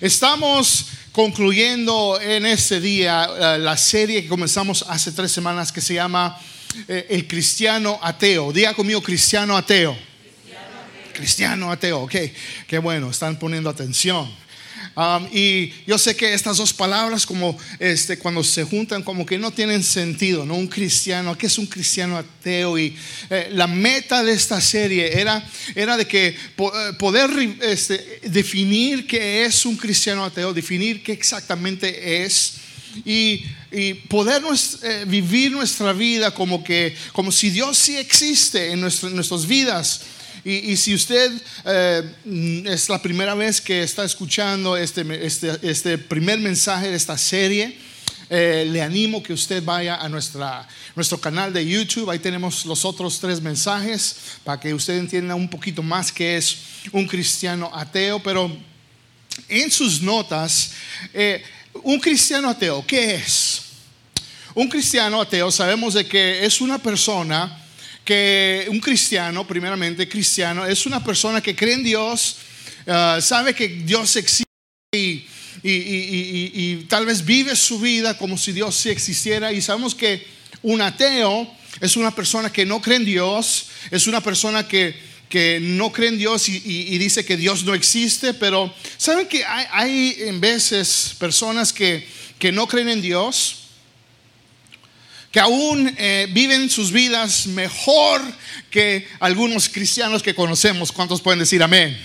Estamos concluyendo en este día eh, la serie que comenzamos hace tres semanas que se llama eh, El Cristiano Ateo. Diga conmigo, Cristiano Ateo. Cristiano ateo, ok, qué bueno, están poniendo atención. Um, y yo sé que estas dos palabras, como este, cuando se juntan, como que no tienen sentido, ¿no? Un cristiano, ¿qué es un cristiano ateo? Y eh, la meta de esta serie era, era de que eh, poder este, definir qué es un cristiano ateo, definir qué exactamente es. Y, y, poder eh, vivir nuestra vida como que como si Dios sí existe en, en nuestras vidas y, si usted eh, es la primera vez que está escuchando este, este, este primer mensaje de esta serie, eh, le animo que usted vaya a nuestra, nuestro canal de YouTube. Ahí tenemos los otros tres mensajes para que usted entienda un poquito más qué es un cristiano ateo. Pero en sus notas, eh, un cristiano ateo, ¿qué es? Un cristiano ateo sabemos de que es una persona que un cristiano, primeramente cristiano, es una persona que cree en Dios, ah, sabe que Dios existe y, y, tal vez vive su vida como si Dios sí existiera. Y sabemos que un ateo es una persona que no cree en Dios, es una persona que, que no cree en Dios y, dice que Dios no existe, pero saben que hay, hay en veces personas que, que no creen en Dios que aún eh, viven sus vidas mejor que algunos cristianos que conocemos. ¿Cuántos pueden decir amén?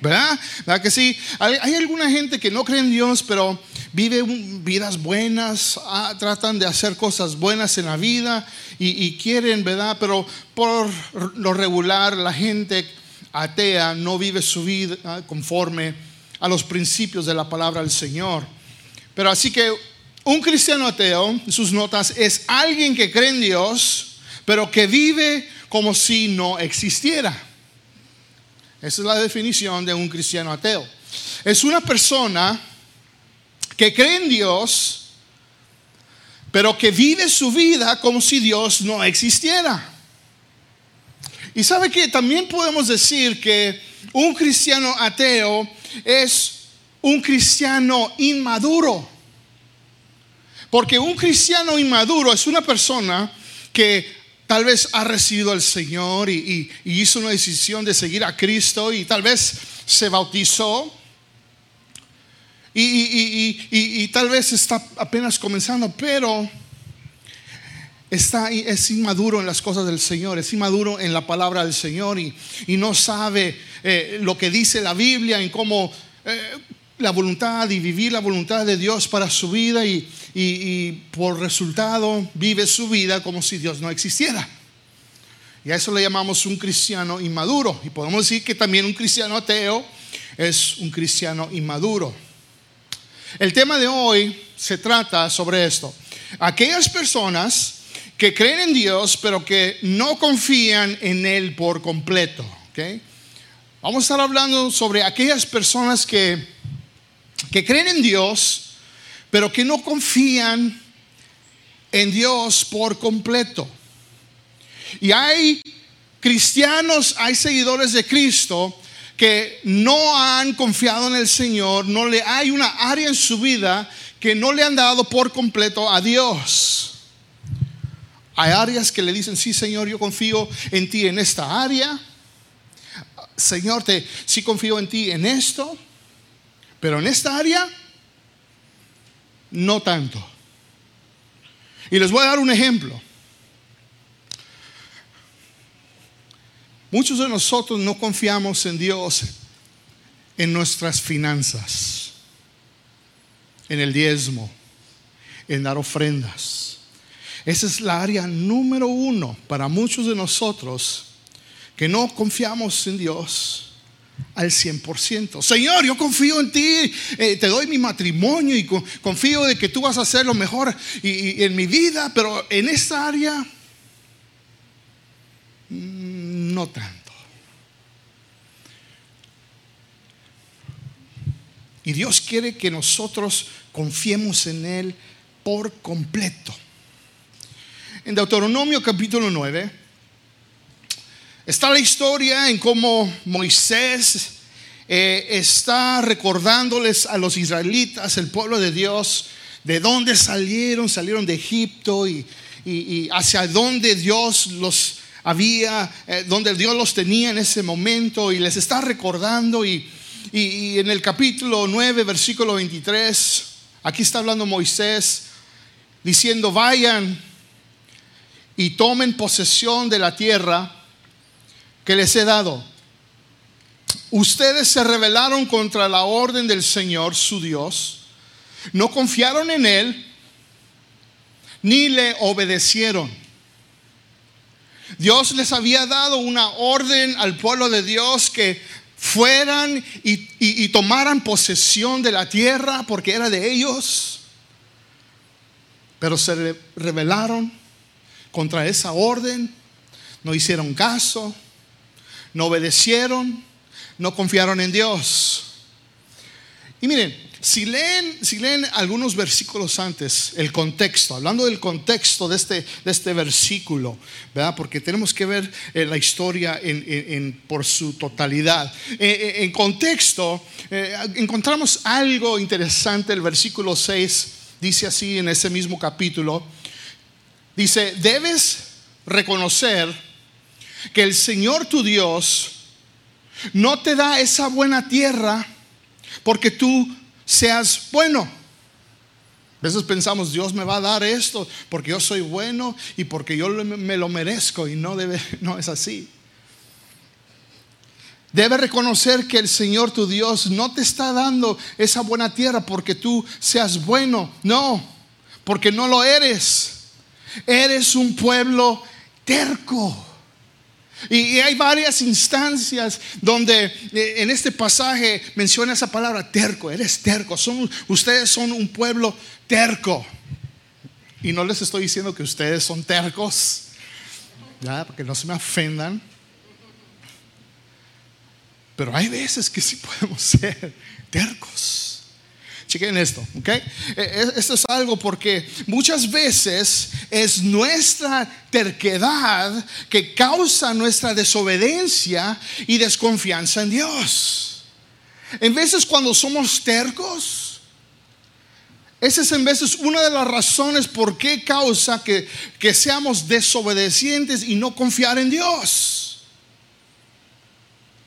¿Verdad? ¿Verdad que sí? Hay, alguna gente que no cree en Dios, pero vive vidas buenas, ah, tratan de hacer cosas buenas en la vida y, y quieren, ¿verdad? Pero por lo regular la gente atea no vive su vida conforme a los principios de la palabra del Señor. Pero así que un cristiano ateo, sus notas, es alguien que cree en Dios, pero que vive como si no existiera. Esa es la definición de un cristiano ateo. Es una persona que cree en Dios, pero que vive su vida como si Dios no existiera. Y sabe que también podemos decir que un cristiano ateo es un cristiano inmaduro. Porque un cristiano inmaduro es una persona que tal vez ha recibido al Señor y, hizo una decisión de seguir a Cristo y tal vez se bautizó. Y, tal vez está apenas comenzando, pero está, es inmaduro en las cosas del Señor, es inmaduro en la palabra del Señor y, no sabe eh, lo que dice la Biblia, en cómo eh, la voluntad y vivir la voluntad de Dios para su vida y, y, por resultado vive su vida como si Dios no existiera. Y a eso le llamamos un cristiano inmaduro. Y podemos decir que también un cristiano ateo es un cristiano inmaduro. El tema de hoy se trata sobre esto. Aquellas personas que creen en Dios pero que no confían en Él por completo. Vamos a estar hablando sobre aquellas personas que, que creen en Dios pero que no confían en Dios por completo. Y hay cristianos, hay seguidores de Cristo que no han confiado en el Señor, no le hay una área en su vida que no le han dado por completo a Dios. Hay áreas que le dicen, sí Señor, yo confío en ti en esta área. Señor, te, sí confío en ti en esto, pero en esta área no tanto. Y les voy a dar un ejemplo. Muchos de nosotros no confiamos en Dios en nuestras finanzas, en el diezmo, en dar ofrendas. Esa es la área número uno para muchos de nosotros que no confiamos en Dios al 100%. Señor, yo confío en ti, eh, te doy mi matrimonio y confío de que tú vas a hacer lo mejor y, en mi vida, pero en esta área mm, no tanto. Y Dios quiere que nosotros confiemos en Él por completo. En Deuteronomio capítulo 9, Está la historia en cómo Moisés eh, está recordándoles a los israelitas, el pueblo de Dios, de dónde salieron, salieron de Egipto y, hacia dónde Dios los había, eh, donde Dios los tenía en ese momento. Y les está recordando y, y en el capítulo 9, versículo 23, aquí está hablando Moisés diciendo, vayan y tomen posesión de la tierra que les he dado. Ustedes se rebelaron contra la orden del Señor, su Dios, no confiaron en Él, ni le obedecieron. Dios les había dado una orden al pueblo de Dios que fueran y, tomaran posesión de la tierra porque era de ellos, pero se rebelaron contra esa orden, no hicieron caso, no obedecieron, no confiaron en Dios. Y miren, si leen, si leen algunos versículos antes, el contexto, hablando del contexto de este, de este versículo, ¿verdad? Porque tenemos que ver eh, la historia por su totalidad. Eh, eh, en contexto, encontramos algo interesante, el versículo 6 dice así en ese mismo capítulo, dice, debes reconocer que el Señor tu Dios no te da esa buena tierra porque tú seas bueno. A veces pensamos, Dios me va a dar esto porque yo soy bueno y porque yo me lo merezco y no debe, no es así. Debe reconocer que el Señor tu Dios no te está dando esa buena tierra porque tú seas bueno, no, porque no lo eres. Eres un pueblo terco. Y, hay varias instancias donde eh, en este pasaje menciona esa palabra terco, eres terco, ustedes son un pueblo terco. Y no les estoy diciendo que ustedes son tercos, ¿ya? porque no se me ofendan. Pero hay veces que sí podemos ser tercos. Chequen esto, ¿ok? E, e, esto es algo porque muchas veces es nuestra terquedad que causa nuestra desobediencia y desconfianza en Dios. En veces cuando somos tercos, esa es en veces una de las razones por qué causa que, que seamos desobedecientes y no confiar en Dios.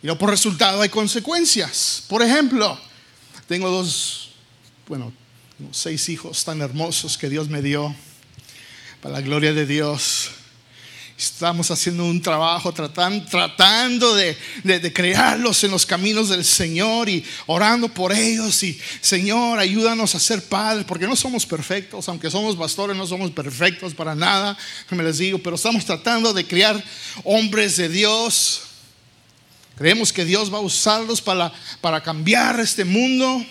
Y por resultado hay consecuencias. Por ejemplo, tengo dos bueno, seis hijos tan hermosos que Dios me dio, para la gloria de Dios. Estamos haciendo un trabajo tratando, de, crearlos en los caminos del Señor y orando por ellos. Y Señor, ayúdanos a ser padres, porque no somos perfectos, aunque somos pastores, no somos perfectos para nada, me les digo, pero estamos tratando de criar hombres de Dios. Creemos que Dios va a usarlos para cambiar este mundo.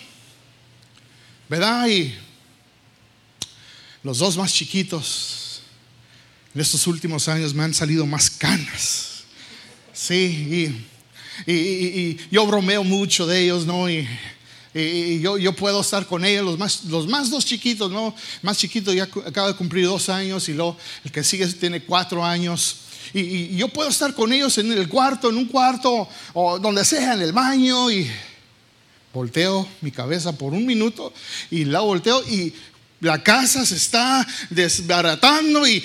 ¿Verdad? Y los dos más chiquitos en estos últimos años me han salido más canas. Sí, y, yo bromeo mucho de ellos, ¿no? Y, yo, puedo estar con ellos, los más, los más dos chiquitos, ¿no? Más chiquito ya acaba de cumplir dos años y luego el que sigue tiene cuatro años. Y, yo puedo estar con ellos en el cuarto, en un cuarto, o donde sea, en el baño, y Volteo mi cabeza por un minuto y la volteo y la casa se está desbaratando y,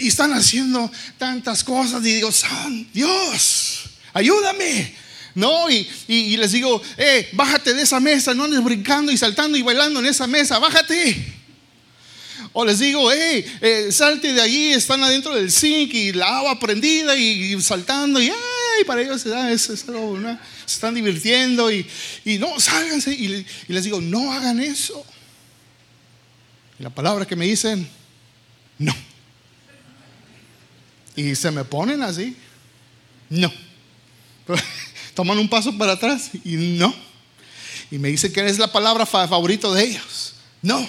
y están haciendo tantas cosas y digo, San Dios, ayúdame. No, y, les digo, eh, bájate de esa mesa, no andes brincando y saltando y bailando en esa mesa, bájate. O les digo, hey, eh, salte de allí, están adentro del zinc y la agua prendida y, saltando y para ellos es, es algo, ¿no? Se están divirtiendo y, no, sálganse. Y, les digo, no hagan eso. Y la palabra que me dicen, no. Y se me ponen así, no. Toman un paso para atrás y no. Y me dicen que es la palabra favorita de ellos. No.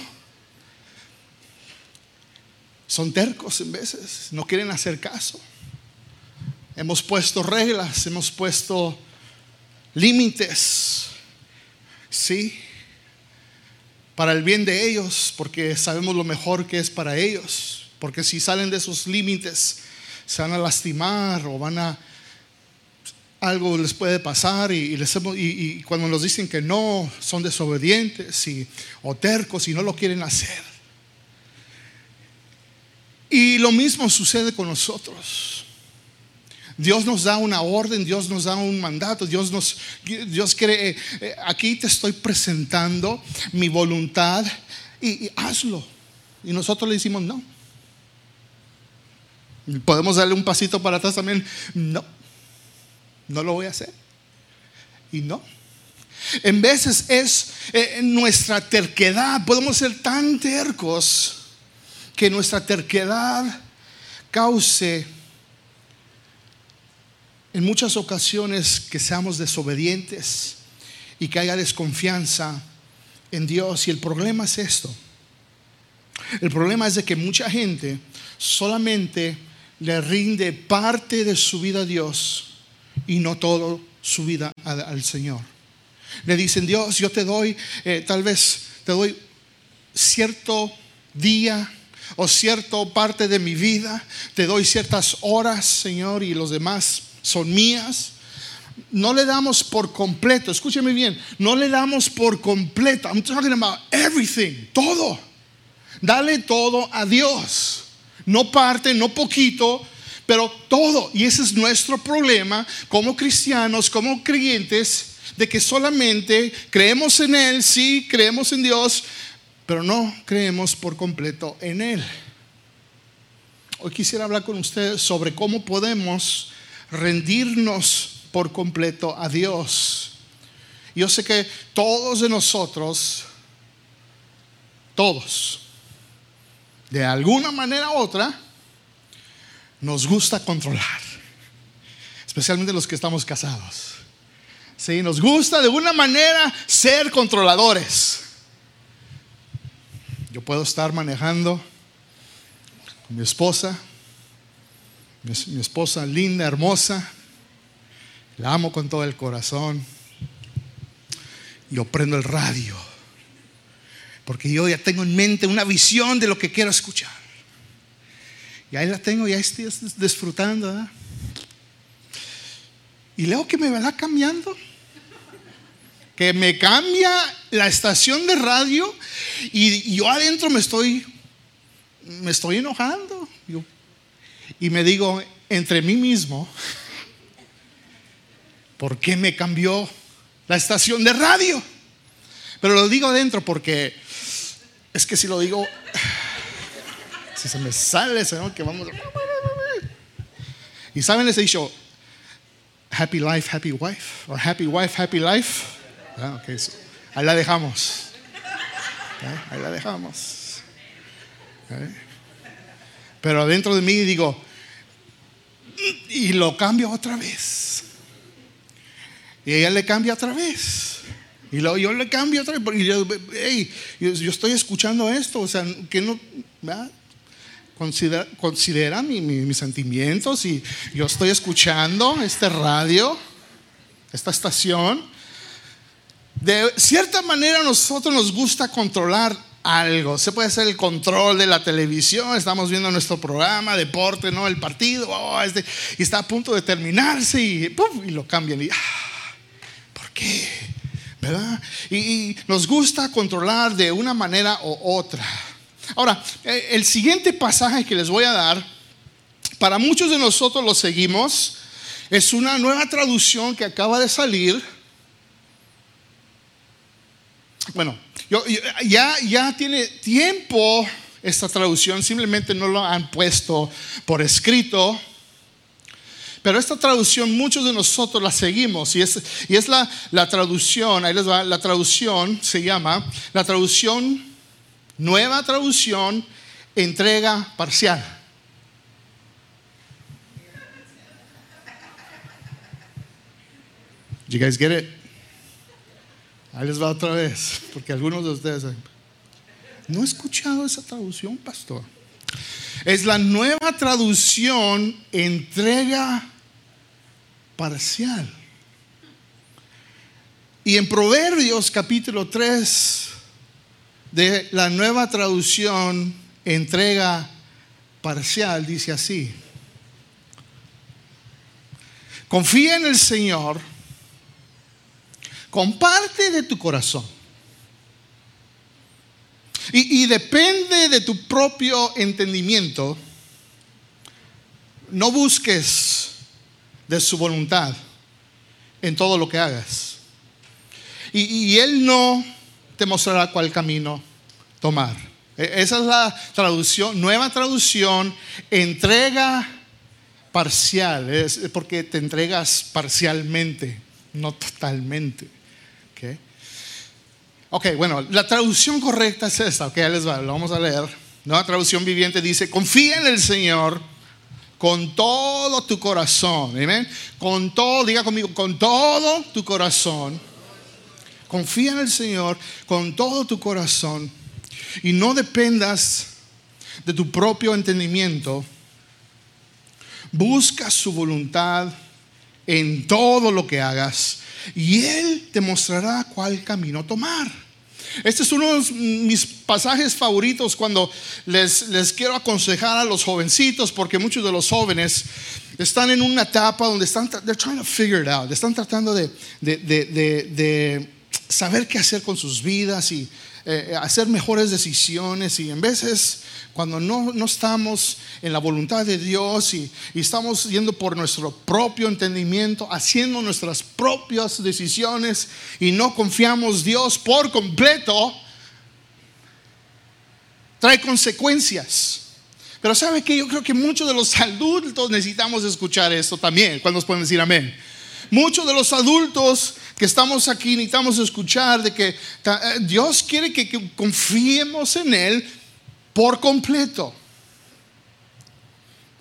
Son tercos en veces, no quieren hacer caso. Hemos puesto reglas, hemos puesto límites, ¿sí? Para el bien de ellos, porque sabemos lo mejor que es para ellos. Porque si salen de esos límites, se van a lastimar o van a algo les puede pasar y, y, cuando nos dicen que no, son desobedientes y, o tercos y no lo quieren hacer. Y lo mismo sucede con nosotros. Dios nos da una orden, Dios nos da un mandato, Dios nos, Dios quiere, eh, eh, aquí te estoy presentando mi voluntad y, hazlo. Y nosotros le decimos no. Podemos darle un pasito para atrás también, no, no lo voy a hacer. Y no. En veces es eh, nuestra terquedad, podemos ser tan tercos que nuestra terquedad cause en muchas ocasiones que seamos desobedientes y que haya desconfianza en Dios. Y el problema es esto. El problema es de que mucha gente solamente le rinde parte de su vida a Dios y no todo su vida al, Señor. Le dicen, Dios, yo te doy, eh, tal vez te doy cierto día o cierta parte de mi vida, te doy ciertas horas, Señor, y los demás son mías. No le damos por completo, escúcheme bien, no le damos por completo. I'm talking about everything, todo. Dale todo a Dios. No parte, no poquito, pero todo. Y ese es nuestro problema como cristianos, como creyentes, de que solamente creemos en Él, sí, creemos en Dios, pero no creemos por completo en Él. Hoy quisiera hablar con ustedes sobre cómo podemos rendirnos por completo a Dios. Yo sé que todos de nosotros, todos, de alguna manera u otra, nos gusta controlar, especialmente los que estamos casados. Sí, nos gusta de una manera ser controladores. Yo puedo estar manejando con mi esposa mi, esposa linda, hermosa, la amo con todo el corazón. Yo prendo el radio, porque yo ya tengo en mente una visión de lo que quiero escuchar. Y ahí la tengo, ya estoy disfrutando. Y luego que me va cambiando, que me cambia la estación de radio y, yo adentro me estoy, me estoy enojando. Y me digo entre mí mismo, ¿por qué me cambió la estación de radio? Pero lo digo adentro porque es que si lo digo, si se me sale, ¿no? que vamos. Y saben ese dicho, happy life, happy wife, o happy wife, happy life. Ah, ahí la dejamos. Ahí la dejamos. Pero dentro de mí digo, y lo cambia otra vez. Y ella le cambia otra vez. Y luego yo le cambio otra vez. Y yo, yo, estoy escuchando esto. O sea, que no. Considera, considera mis sentimientos. Y yo estoy escuchando este radio, esta estación. De cierta manera, a nosotros nos gusta controlar algo. Se puede hacer el control de la televisión, estamos viendo nuestro programa, deporte, ¿no? El partido, este, y está a punto de terminarse y, y lo cambian. Y, ah, ¿Por qué? ¿Verdad? Y, nos gusta controlar de una manera u otra. Ahora, eh, el siguiente pasaje que les voy a dar, para muchos de nosotros lo seguimos, es una nueva traducción que acaba de salir. Bueno, ya, ya tiene tiempo esta traducción, simplemente no lo han puesto por escrito. Pero esta traducción muchos de nosotros la seguimos y es, y es la, la traducción, ahí les va, la traducción se llama, la traducción, nueva traducción, entrega parcial. You guys get it? Ahí les va otra vez, porque algunos de ustedes no he escuchado esa traducción, pastor. Es la nueva traducción entrega parcial. Y en Proverbios capítulo 3 de la nueva traducción entrega parcial dice así. Confía en el Señor. Comparte de tu corazón. Y, depende de tu propio entendimiento. No busques de su voluntad en todo lo que hagas. Y, Él no te mostrará cuál camino tomar. E, esa es la traducción, nueva traducción, entrega parcial, porque te entregas parcialmente, no totalmente. Okay. ok, bueno, la traducción correcta es esta, ok, les va, lo vamos a leer. Nueva traducción viviente dice, confía en el Señor con todo tu corazón, amén. Con todo, diga conmigo, con todo tu corazón. Confía en el Señor con todo tu corazón y no dependas de tu propio entendimiento. Busca su voluntad en todo lo que hagas y Él te mostrará cuál camino tomar. Este es uno de mis pasajes favoritos cuando les, les quiero aconsejar a los jovencitos, porque muchos de los jóvenes están en una etapa donde están they're trying to figure it out, están tratando de, de, de saber qué hacer con sus vidas y eh, hacer mejores decisiones y en veces cuando no, no estamos en la voluntad de Dios y, y, estamos yendo por nuestro propio entendimiento, haciendo nuestras propias decisiones y no confiamos Dios por completo, trae consecuencias. Pero sabe que yo creo que muchos de los adultos necesitamos escuchar esto también. cuando nos pueden decir amén? Muchos de los adultos que estamos aquí necesitamos escuchar de que eh, Dios quiere que, confiemos en Él por completo.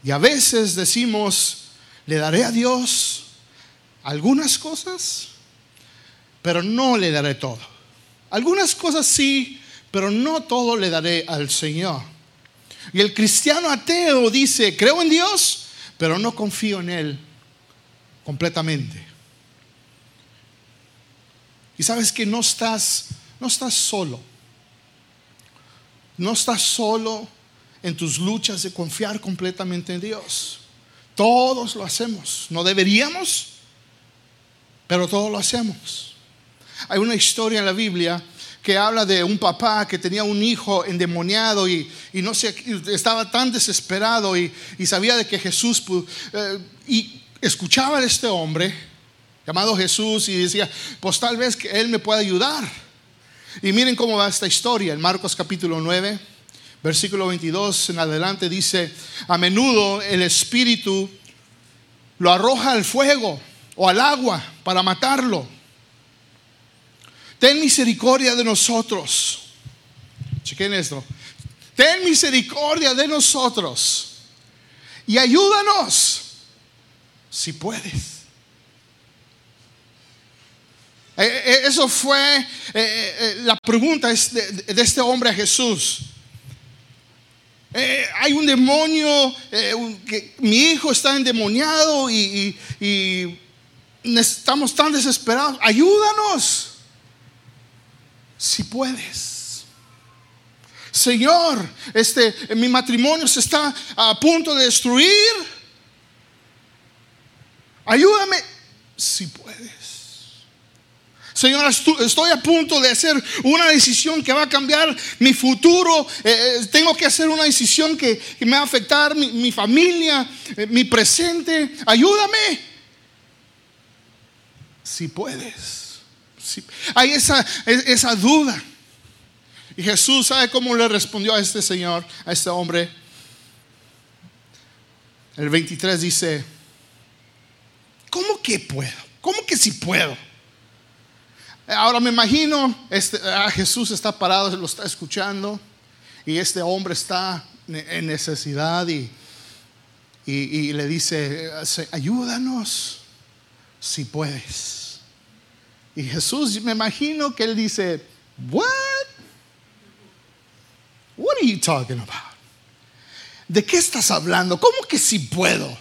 Y a veces decimos, le daré a Dios algunas cosas, pero no le daré todo. Algunas cosas sí, pero no todo le daré al Señor. Y el cristiano ateo dice, creo en Dios, pero no confío en Él completamente. Y sabes que no estás, no estás solo. No estás solo en tus luchas de confiar completamente en Dios. Todos lo hacemos. No deberíamos, pero todos lo hacemos. Hay una historia en la Biblia que habla de un papá que tenía un hijo endemoniado y, no sé, estaba tan desesperado y, sabía de que Jesús eh, y escuchaba a este hombre llamado Jesús y decía, pues tal vez que Él me pueda ayudar. Y miren cómo va esta historia en Marcos capítulo 9, versículo 22 en adelante dice, a menudo el Espíritu lo arroja al fuego o al agua para matarlo. Ten misericordia de nosotros. Chequen esto. Ten misericordia de nosotros y ayúdanos si puedes. Eh, eh, eso fue eh, la pregunta de este hombre a Jesús. hay un demonio, que mi hijo está endemoniado y, estamos tan desesperados. Ayúdanos, si puedes. Señor, este, mi matrimonio se está a punto de destruir Ayúdame si puedes. Señor, estoy a punto de hacer una decisión que va a cambiar mi futuro. Eh, eh, tengo que hacer una decisión que, me va a afectar mi, familia, eh, mi presente. Ayúdame. Si puedes. Hay esa, esa duda. Y Jesús, ¿sabe cómo le respondió a este señor, a este hombre? El 23 dice, ¿Cómo que puedo? ¿Cómo que si puedo? Ahora me imagino, este, ah, Jesús está parado, lo está escuchando, y este hombre está en necesidad y, y, le dice, ayúdanos si puedes. Y Jesús, me imagino que él dice, what? What are you talking about? ¿De qué estás hablando? ¿Cómo que si puedo?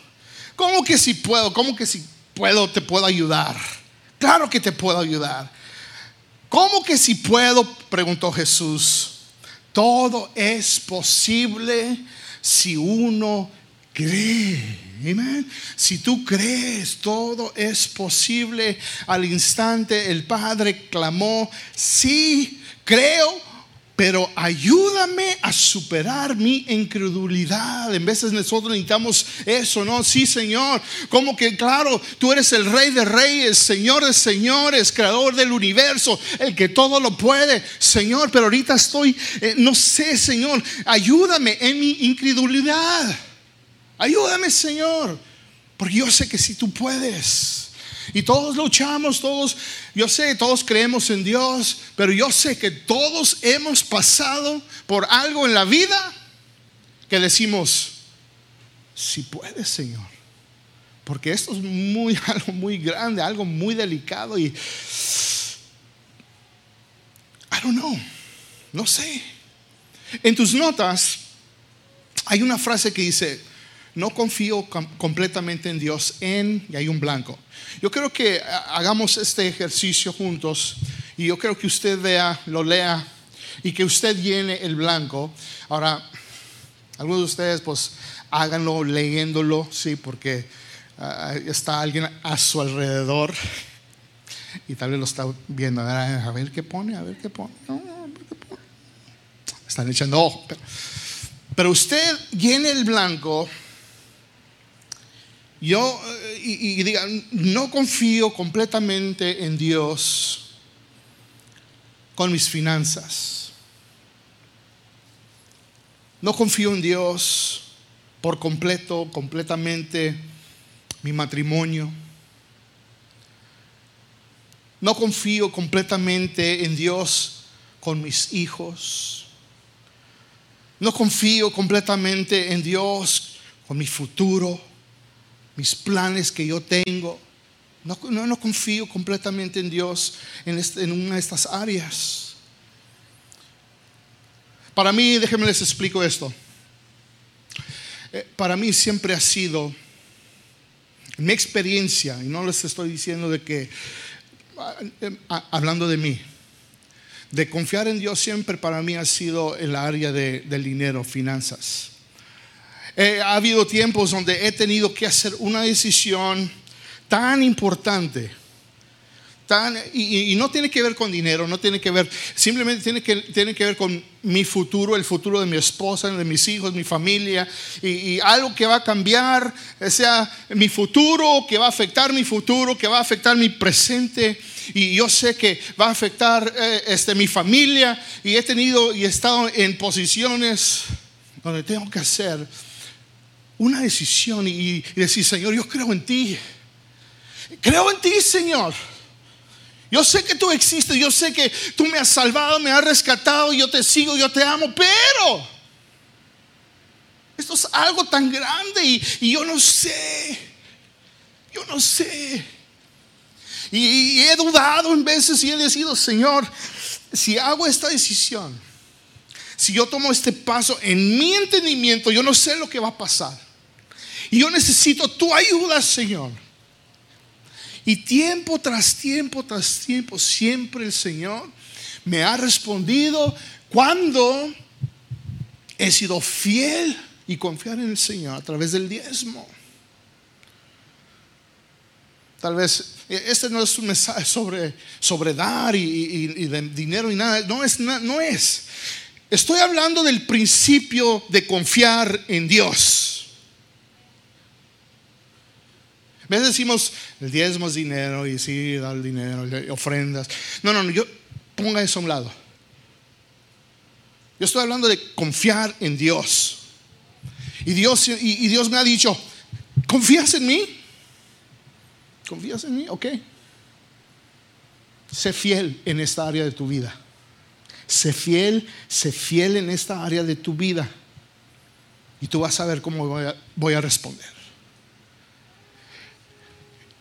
¿Cómo que si puedo? ¿Cómo que si puedo, te puedo ayudar. Claro que te puedo ayudar. ¿Cómo que si puedo? Preguntó Jesús. Todo es posible si uno Cree. Amén. Si tú crees, todo es posible. Al instante el Padre clamó, sí, creo, pero ayúdame a superar mi incredulidad. En veces nosotros necesitamos eso, ¿no? Sí, Señor. Como que, claro, tú eres el Rey de Reyes, Señor de Señores, Creador del universo, el que todo lo puede, Señor. Pero ahorita estoy, eh, no sé, Señor, ayúdame en mi incredulidad. Ayúdame, Señor, porque yo sé que si tú puedes. Y todos luchamos, todos, yo sé, todos creemos en Dios, pero yo sé que todos hemos pasado por algo en la vida que decimos, si puedes, Señor. Porque esto es muy algo muy grande, algo muy delicado y I don't know. No sé. En tus notas hay una frase que dice, no confío completamente en Dios en, y hay un blanco. Yo creo que hagamos este ejercicio juntos y yo creo que usted vea, lo lea y que usted llene el blanco. Ahora, algunos de ustedes pues háganlo leyéndolo, sí, porque ah, está alguien a su alrededor y tal vez lo está viendo, a ver, qué pone, a ver qué pone. Están echando ojo. pero usted llene el blanco yo, eh, y, diga, no confío completamente en Dios con mis finanzas. No confío en Dios por completo, completamente mi matrimonio. No confío completamente en Dios con mis hijos. No confío completamente en Dios con mi futuro mis planes que yo tengo. No, no, confío completamente en Dios en, este, en una de estas áreas. Para mí, déjenme les explico esto. Eh, para mí siempre ha sido mi experiencia, y no les estoy diciendo de que, ah, hablando de mí, de confiar en Dios siempre para mí ha sido el área de, del dinero, finanzas. Eh, ha habido tiempos donde he tenido que hacer una decisión tan importante. Tan, y, no tiene que ver con dinero, no tiene que ver, simplemente tiene que, tiene que ver con mi futuro, el futuro de mi esposa, de mis hijos, mi familia, y, algo que va a cambiar, sea mi futuro, que va a afectar mi futuro, que va a afectar mi presente, y yo sé que va a afectar eh, este, mi familia, y he tenido y he estado en posiciones donde tengo que hacer una decisión y, decir, Señor, yo creo en ti. Creo en ti, Señor. Yo sé que tú existes, yo sé que tú me has salvado, me has rescatado, yo te sigo, yo te amo, pero esto es algo tan grande y, yo no sé, yo no sé. Y, he dudado en veces y he decidido, Señor, si hago esta decisión, si yo tomo este paso en mi entendimiento, yo no sé lo que va a pasar. Y yo necesito tu ayuda, Señor. Y tiempo tras tiempo tras tiempo, siempre el Señor me ha respondido cuando he sido fiel y confiar en el Señor a través del diezmo. Tal vez eh, este no es un mensaje sobre, sobre dar y, de dinero y nada. No es, no es. Estoy hablando del principio de confiar en Dios. A veces decimos, el diezmo es dinero y sí, da el dinero, ofrendas. No, no, no, yo ponga eso a un lado. Yo estoy hablando de confiar en Dios. Y Dios, y, Dios me ha dicho, ¿confías en mí? ¿Confías en mí? Ok. Sé fiel en esta área de tu vida. Sé fiel, sé fiel en esta área de tu vida. Y tú vas a ver cómo voy a responder.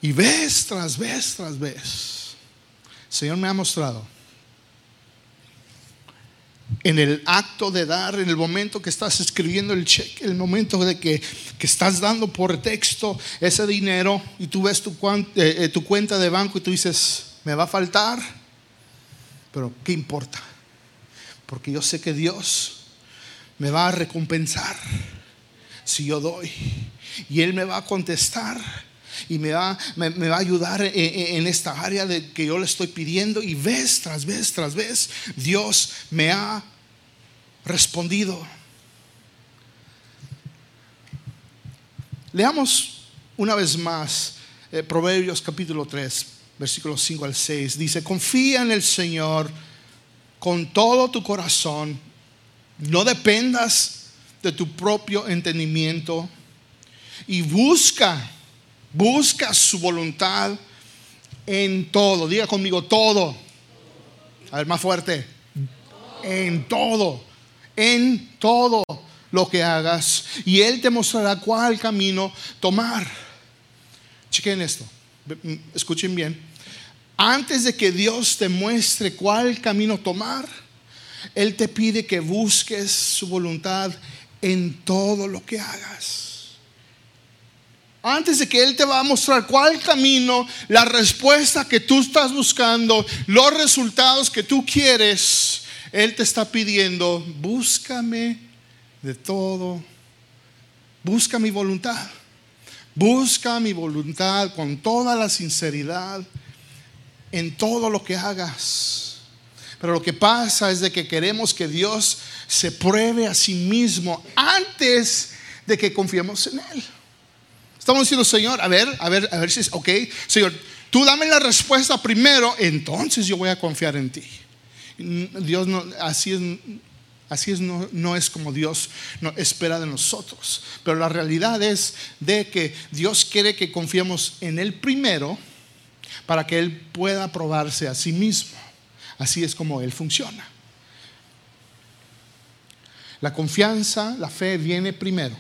Y vez tras vez tras vez, Señor me ha mostrado en el acto de dar, en el momento que estás escribiendo el cheque, el momento de que, estás dando por texto ese dinero y tú ves tu, eh, eh, tu cuenta de banco y tú dices, me va a faltar, pero ¿qué importa? Porque yo sé que Dios me va a recompensar si yo doy. Y Él me va a contestar y me va, a ayudar en, en, esta área de que yo le estoy pidiendo. Y vez tras vez tras vez, Dios me ha respondido. Leamos una vez más eh, Proverbios capítulo 3, versículos 5 al 6. Dice, confía en el Señor con todo tu corazón. No dependas de tu propio entendimiento. Y busca, busca su voluntad en todo. Diga conmigo todo. A ver, más fuerte. En todo. En todo lo que hagas y Él te mostrará cuál camino tomar. Chequen esto, escuchen bien. Antes de que Dios te muestre cuál camino tomar, Él te pide que busques su voluntad en todo lo que hagas. Antes de que Él te va a mostrar cuál camino, la respuesta que tú estás buscando, los resultados que tú quieres, Él te está pidiendo, búscame de todo. Busca mi voluntad. Busca mi voluntad con toda la sinceridad en todo lo que hagas. Pero lo que pasa es de que queremos que Dios se pruebe a sí mismo antes de que confiemos en Él. Estamos diciendo, Señor, a ver, a ver, a ver si es, ok, Señor, tú dame la respuesta primero, entonces yo voy a confiar en ti. Dios no, así es, Así es, no, es como Dios no espera de nosotros. Pero la realidad es de que Dios quiere que confiemos en Él primero para que Él pueda probarse a sí mismo. Así es como Él funciona. La confianza, la fe viene primero.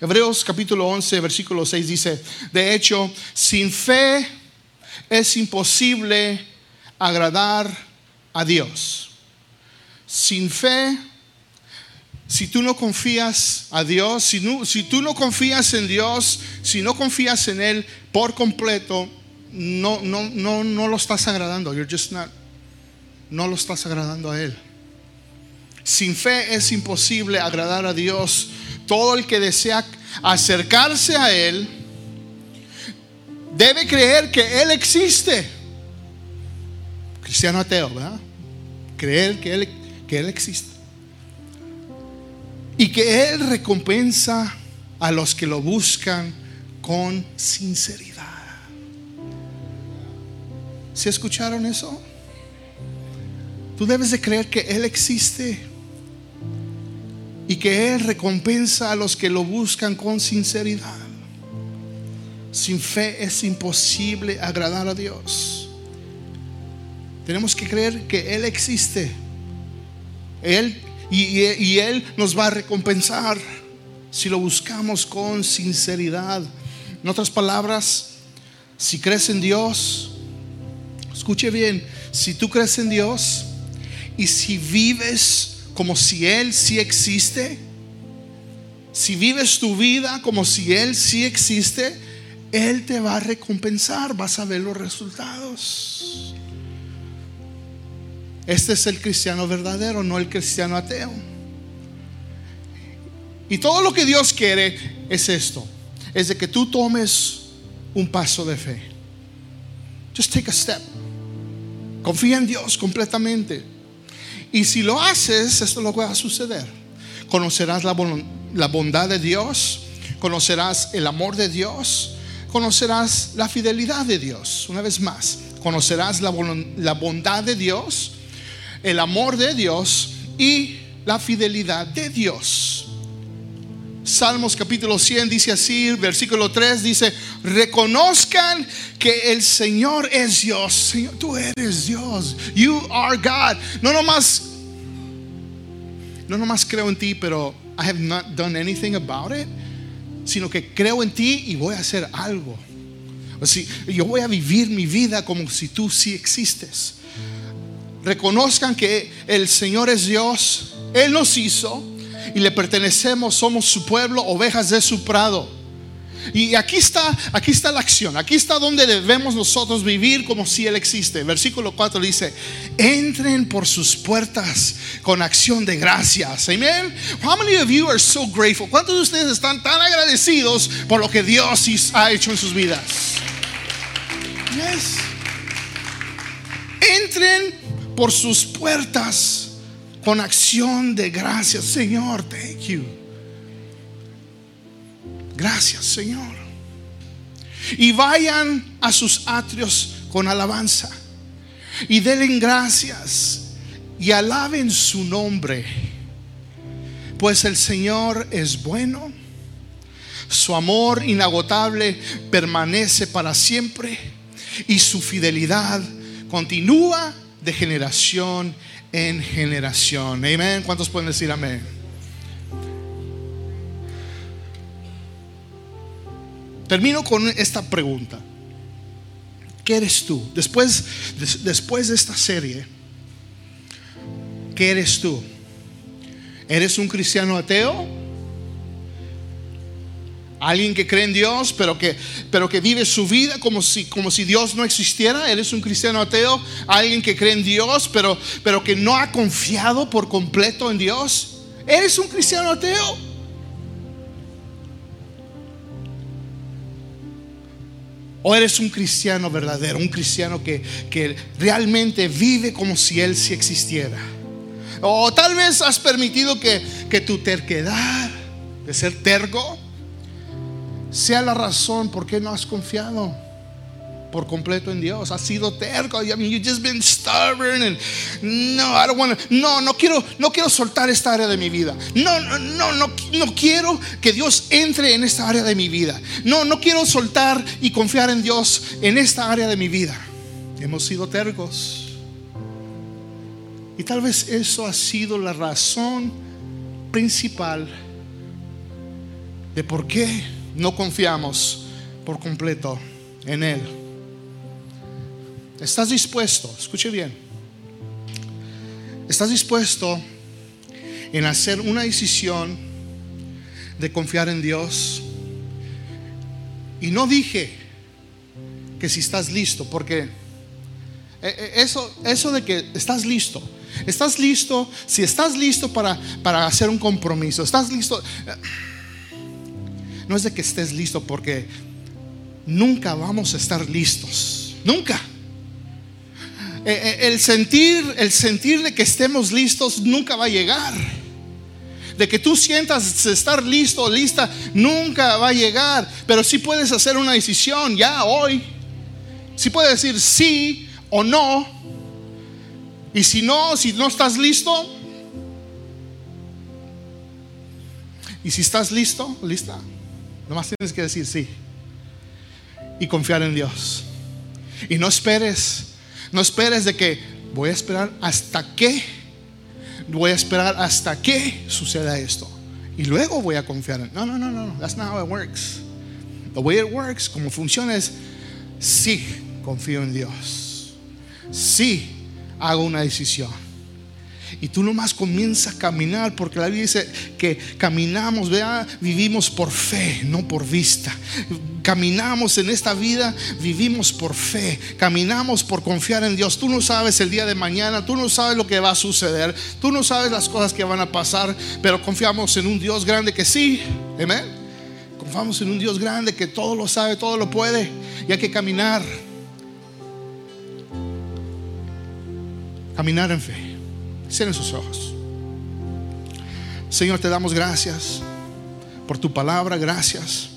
Hebreos capítulo 11, versículo 6 dice, de hecho, sin fe es imposible agradar a Dios sin fe, si tú no confías a Dios, si, si tú no confías en Dios, si no confías en Él por completo, no, no, no, no lo estás agradando. You're just not, no lo estás agradando a Él. Sin fe es imposible agradar a Dios. Todo el que desea acercarse a Él debe creer que Él existe. Cristiano ateo, ¿verdad? Creer que Él que Él existe. Y que Él recompensa a los que lo buscan con sinceridad. ¿Se escucharon eso? Tú debes de creer que Él existe y que Él recompensa a los que lo buscan con sinceridad. Sin fe es imposible agradar a Dios. Tenemos que creer que Él existe él y, Él nos va a recompensar si lo buscamos con sinceridad. En otras palabras, si crees en Dios, escuche bien, si tú crees en Dios y si vives como si Él sí existe, si vives tu vida como si Él sí existe, Él te va a recompensar, vas a ver los resultados. Este es el cristiano verdadero, no el cristiano ateo. Y todo lo que Dios quiere es esto, es de que tú tomes un paso de fe. Just take a step. Confía en Dios completamente. Y si lo haces, esto lo va a suceder. Conocerás la, bondad de Dios, conocerás el amor de Dios, conocerás la fidelidad de Dios. Una vez más, conocerás la, la bondad de Dios, el amor de Dios y la fidelidad de Dios. Salmos capítulo 100 dice así, versículo 3 dice, reconozcan que el Señor es Dios. Señor, tú eres Dios. You are God. No nomás, no nomás creo en ti, pero I have not done anything about it, sino que creo en ti y voy a hacer algo. Sea, yo voy a vivir mi vida como si tú sí existes reconozcan que el Señor es Dios, Él nos hizo y le pertenecemos, somos su pueblo, ovejas de su prado. Y aquí está, aquí está la acción. Aquí está donde debemos nosotros vivir como si Él existe. Versículo 4 dice, entren por sus puertas con acción de gracias. Amén. How many of you are so grateful? ¿Cuántos de ustedes están tan agradecidos por lo que Dios ha hecho en sus vidas? Yes. Entren por sus puertas con acción de gracias. Señor, thank you. Gracias, Señor. Y vayan a sus atrios con alabanza. Y denle gracias. Y alaben su nombre. Pues el Señor es bueno. Su amor inagotable permanece para siempre. Y su fidelidad continúa de generación en generación. Amén. ¿Cuántos pueden decir amén? Termino con esta pregunta. ¿Qué eres tú? Después, después de esta serie, ¿qué eres tú? ¿Eres un cristiano ateo? Alguien que cree en Dios, pero que, pero que vive su vida como si, como si Dios no existiera. Eres un cristiano ateo. Alguien que cree en Dios, pero, pero que no ha confiado por completo en Dios. Eres un cristiano ateo. O eres un cristiano verdadero, un cristiano que, realmente vive como si Él sí existiera. O tal vez has permitido que, que tu terquedad de ser terco sea la razón por qué no has confiado por completo en Dios. Has sido terco. I mean, you've just been stubborn and no, I don't want No, no quiero, no quiero soltar esta área de mi vida. No, no, no, no, no quiero que Dios entre en esta área de mi vida. No, no quiero soltar y confiar en Dios en esta área de mi vida. Hemos sido tercos. Y tal vez eso ha sido la razón principal de por qué no confiamos por completo en Él. ¿Estás dispuesto? Escuche bien. ¿Estás dispuesto en hacer una decisión de confiar en Dios? Y no dije que si estás listo, porque eh, eh, eso, eso de que estás listo, estás listo, si estás listo para, para hacer un compromiso, estás listo, no es de que estés listo porque nunca vamos a estar listos, nunca. Eh, eh, el sentir, el sentir de que estemos listos nunca va a llegar. De que tú sientas estar listo o lista nunca va a llegar. Pero si puedes hacer una decisión ya hoy. Si puedes decir sí o no. Y si no, si no estás listo. Y si estás listo, lista. Nomás tienes que decir sí. Y confiar en Dios. Y no esperes no esperes de que voy a esperar hasta que, voy a esperar hasta que suceda esto. Y luego voy a confiar en. No, no, no, no. That's not how it works. The way it works, como funciona es, sí, confío en Dios. Sí, hago una decisión. Y tú nomás comienzas a caminar, porque la Biblia dice que caminamos, vea, vivimos por fe, no por vista. Caminamos en esta vida, vivimos por fe, caminamos por confiar en Dios. Tú no sabes el día de mañana, tú no sabes lo que va a suceder, tú no sabes las cosas que van a pasar, pero confiamos en un Dios grande que sí, amén. Confiamos en un Dios grande que todo lo sabe, todo lo puede, y hay que caminar. Caminar en fe. Cierren sus ojos. Señor, te damos gracias por tu palabra, gracias.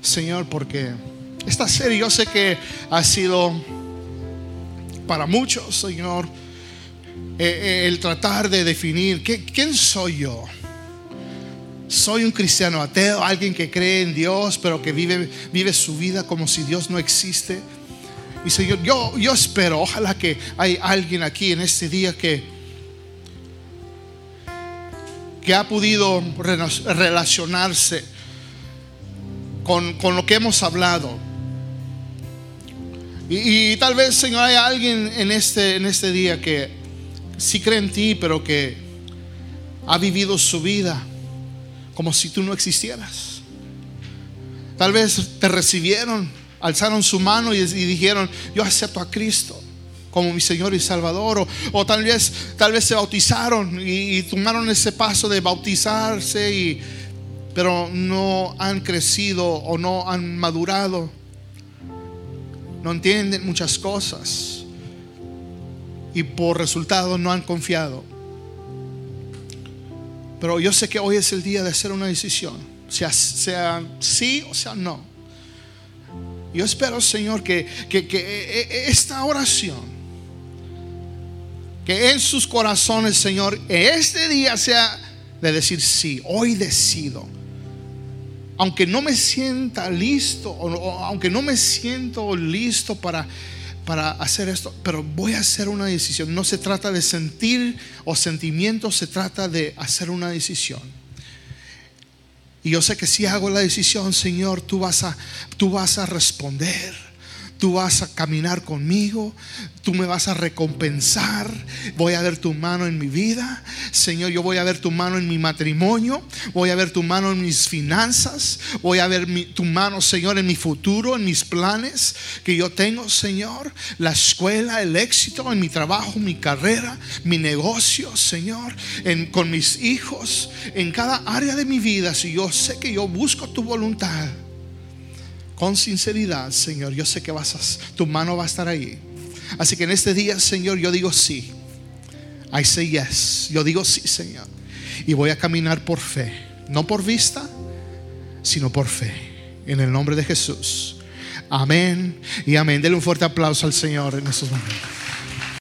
Señor, porque esta serie yo sé que ha sido para muchos, Señor, eh, eh, el tratar de definir quién soy yo. Soy un cristiano ateo, alguien que cree en Dios, pero que vive, vive su vida como si Dios no existe. Y Señor, yo, yo espero, ojalá que hay alguien aquí en este día que que ha podido relacionarse con, lo que hemos hablado. Y, tal vez, Señor, hay alguien en este, en este día que sí cree en ti, pero que ha vivido su vida como si tú no existieras. Tal vez te recibieron, alzaron su mano y, dijeron, yo acepto a Cristo como mi Señor y Salvador. O, tal, vez, tal vez se bautizaron y, tomaron ese paso de bautizarse, y, pero no han crecido o no han madurado. No entienden muchas cosas. Y por resultado no han confiado. Pero yo sé que hoy es el día de hacer una decisión, sea, sea sí o sea no. Yo espero, Señor, que, que, que e, e, esta oración, que en sus corazones, Señor, este día sea de decir sí, hoy decido. Aunque no me sienta listo, aunque no me siento listo para para hacer esto, pero voy a hacer una decisión. No se trata de sentir o sentimientos, se trata de hacer una decisión. Y yo sé que si hago la decisión, Señor, tú vas a, tú vas a responder tú vas a caminar conmigo, tú me vas a recompensar, voy a ver tu mano en mi vida, Señor, yo voy a ver tu mano en mi matrimonio, voy a ver tu mano en mis finanzas, voy a ver tu mano, Señor, en mi futuro, en mis planes que yo tengo, Señor, la escuela, el éxito, en mi trabajo, mi carrera, mi negocio, Señor, en, con mis hijos, en cada área de mi vida, si yo sé que yo busco tu voluntad con sinceridad, Señor, yo sé que vas a, tu mano va a estar ahí. Así que en este día, Señor, yo digo sí. I say yes. Yo digo sí, Señor. Y voy a caminar por fe. No por vista, sino por fe. En el nombre de Jesús. Amén y amén. Denle un fuerte aplauso al Señor en estos momentos.